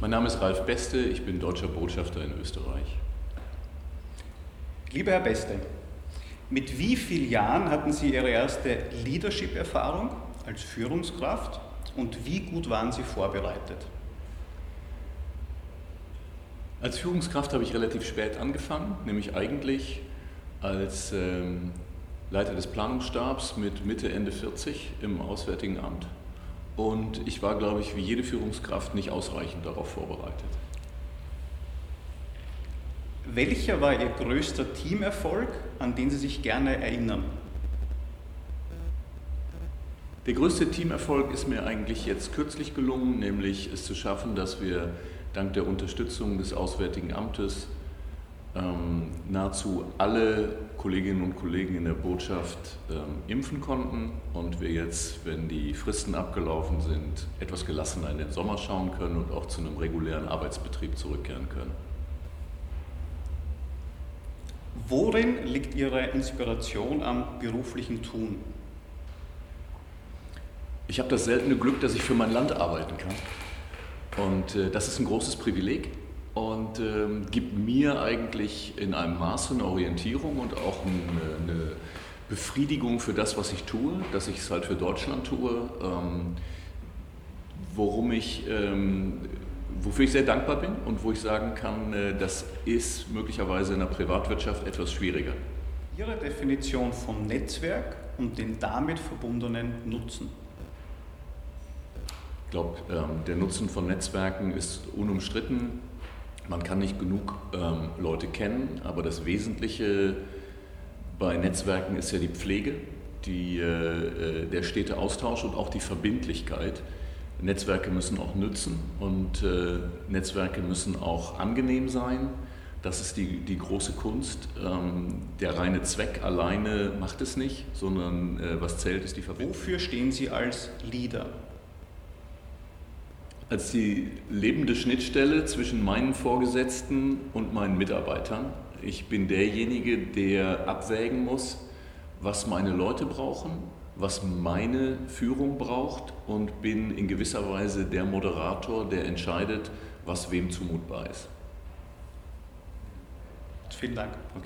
Mein Name ist Ralf Beste, ich bin deutscher Botschafter in Österreich. Lieber Herr Beste, mit wie vielen Jahren hatten Sie Ihre erste Leadership-Erfahrung als Führungskraft und wie gut waren Sie vorbereitet? Als Führungskraft habe ich relativ spät angefangen, nämlich eigentlich als ähm, Leiter des Planungsstabs mit Mitte, Ende 40 im Auswärtigen Amt. Und ich war, glaube ich, wie jede Führungskraft nicht ausreichend darauf vorbereitet. Welcher war Ihr größter Teamerfolg, an den Sie sich gerne erinnern? Der größte Teamerfolg ist mir eigentlich jetzt kürzlich gelungen, nämlich es zu schaffen, dass wir dank der Unterstützung des Auswärtigen Amtes ähm, nahezu alle Kolleginnen und Kollegen in der Botschaft ähm, impfen konnten und wir jetzt, wenn die Fristen abgelaufen sind, etwas gelassener in den Sommer schauen können und auch zu einem regulären Arbeitsbetrieb zurückkehren können. Worin liegt Ihre Inspiration am beruflichen Tun? Ich habe das seltene Glück, dass ich für mein Land arbeiten kann. Und äh, das ist ein großes Privileg und ähm, gibt mir eigentlich in einem Maße eine Orientierung und auch eine, eine, Befriedigung für das, was ich tue, dass ich es halt für Deutschland tue, ähm, worum ich, ähm, wofür ich sehr dankbar bin und wo ich sagen kann, äh, das ist möglicherweise in der Privatwirtschaft etwas schwieriger. Ihre Definition von Netzwerk und den damit verbundenen Nutzen. Ich glaube, ähm, der Nutzen von Netzwerken ist unumstritten man kann nicht genug ähm, Leute kennen, aber das Wesentliche bei Netzwerken ist ja die Pflege, die, äh, äh, der stete Austausch und auch die Verbindlichkeit. Netzwerke müssen auch nützen und äh, Netzwerke müssen auch angenehm sein. Das ist die, die große Kunst. Ähm, der reine Zweck alleine macht es nicht, sondern äh, was zählt, ist die Verbindung. Wofür stehen Sie als Leader? Als die lebende Schnittstelle zwischen meinen Vorgesetzten und meinen Mitarbeitern. Ich bin derjenige, der abwägen muss, was meine Leute brauchen, was meine Führung braucht und bin in gewisser Weise der Moderator, der entscheidet, was wem zumutbar ist. Vielen Dank. Okay.